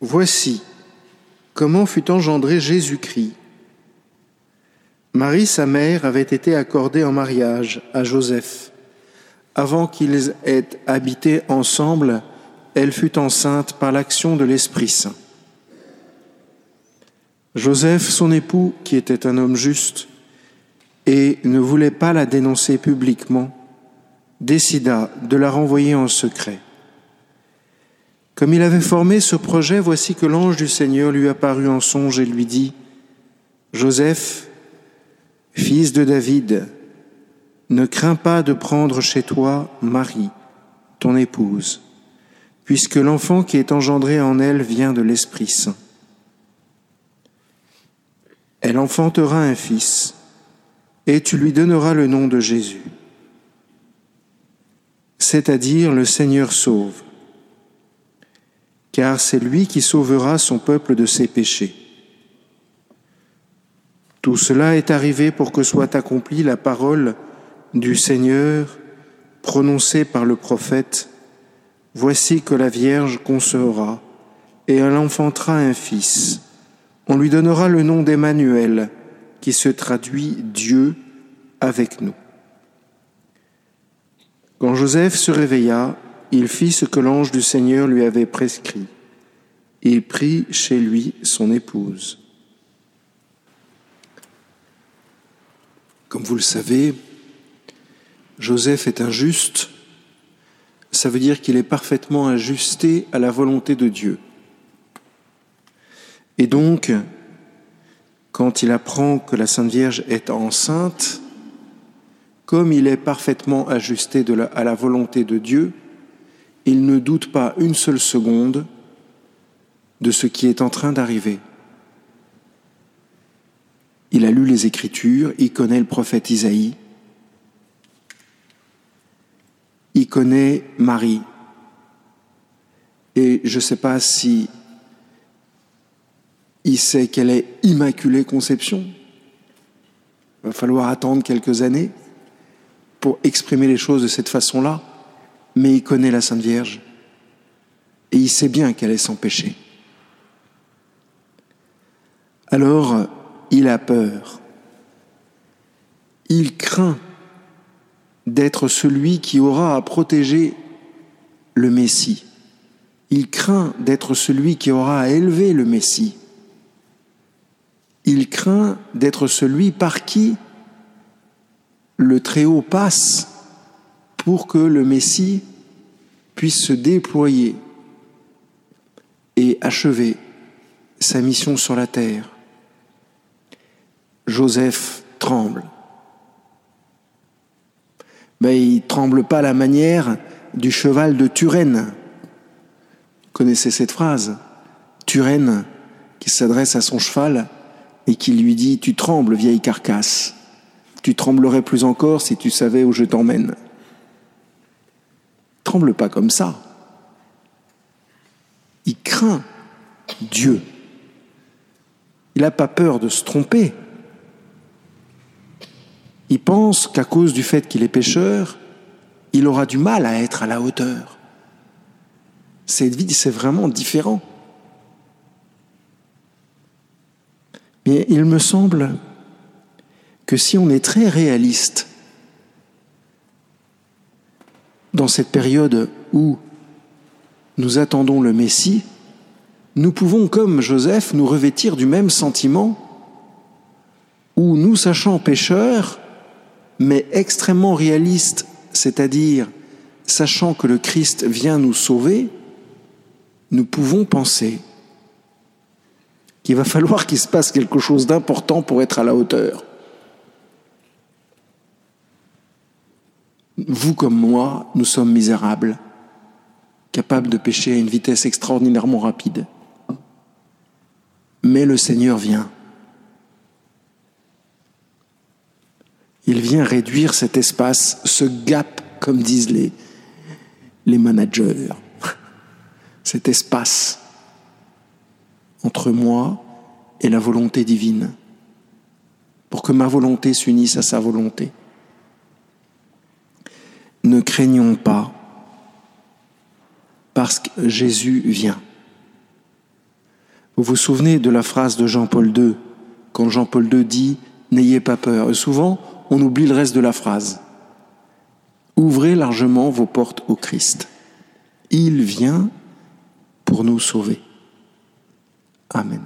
Voici comment fut engendré Jésus-Christ. Marie, sa mère, avait été accordée en mariage à Joseph. Avant qu'ils aient habité ensemble, elle fut enceinte par l'action de l'Esprit Saint. Joseph, son époux, qui était un homme juste et ne voulait pas la dénoncer publiquement, décida de la renvoyer en secret. Comme il avait formé ce projet, voici que l'ange du Seigneur lui apparut en songe et lui dit, Joseph, fils de David, ne crains pas de prendre chez toi Marie, ton épouse, puisque l'enfant qui est engendré en elle vient de l'Esprit Saint. Elle enfantera un fils, et tu lui donneras le nom de Jésus, c'est-à-dire le Seigneur sauve car c'est lui qui sauvera son peuple de ses péchés. Tout cela est arrivé pour que soit accomplie la parole du Seigneur prononcée par le prophète. Voici que la Vierge concevra et elle enfantera un fils. On lui donnera le nom d'Emmanuel, qui se traduit Dieu avec nous. Quand Joseph se réveilla, il fit ce que l'ange du Seigneur lui avait prescrit. Il prit chez lui son épouse. Comme vous le savez, Joseph est injuste. Ça veut dire qu'il est parfaitement ajusté à la volonté de Dieu. Et donc, quand il apprend que la Sainte Vierge est enceinte, comme il est parfaitement ajusté à la volonté de Dieu, il ne doute pas une seule seconde de ce qui est en train d'arriver. Il a lu les Écritures, il connaît le prophète Isaïe, il connaît Marie. Et je ne sais pas si il sait qu'elle est Immaculée Conception. Il va falloir attendre quelques années pour exprimer les choses de cette façon-là mais il connaît la Sainte Vierge et il sait bien qu'elle est sans péché. Alors, il a peur. Il craint d'être celui qui aura à protéger le Messie. Il craint d'être celui qui aura à élever le Messie. Il craint d'être celui par qui le Très-Haut passe pour que le Messie puisse se déployer et achever sa mission sur la terre. Joseph tremble. Mais il tremble pas à la manière du cheval de Turenne. Vous connaissez cette phrase Turenne qui s'adresse à son cheval et qui lui dit Tu trembles, vieille carcasse. Tu tremblerais plus encore si tu savais où je t'emmène tremble pas comme ça. Il craint Dieu. Il n'a pas peur de se tromper. Il pense qu'à cause du fait qu'il est pécheur, il aura du mal à être à la hauteur. Cette vie, c'est vraiment différent. Mais il me semble que si on est très réaliste dans cette période où nous attendons le Messie, nous pouvons, comme Joseph, nous revêtir du même sentiment où nous, sachant pécheurs, mais extrêmement réalistes, c'est-à-dire sachant que le Christ vient nous sauver, nous pouvons penser qu'il va falloir qu'il se passe quelque chose d'important pour être à la hauteur. Vous comme moi, nous sommes misérables, capables de pécher à une vitesse extraordinairement rapide. Mais le Seigneur vient. Il vient réduire cet espace, ce gap, comme disent les, managers, cet espace entre moi et la volonté divine, pour que ma volonté s'unisse à sa volonté ne craignons pas, parce que Jésus vient. Vous vous souvenez de la phrase de Jean-Paul II, quand Jean-Paul II dit ⁇ N'ayez pas peur ⁇ Souvent, on oublie le reste de la phrase. Ouvrez largement vos portes au Christ. Il vient pour nous sauver. Amen.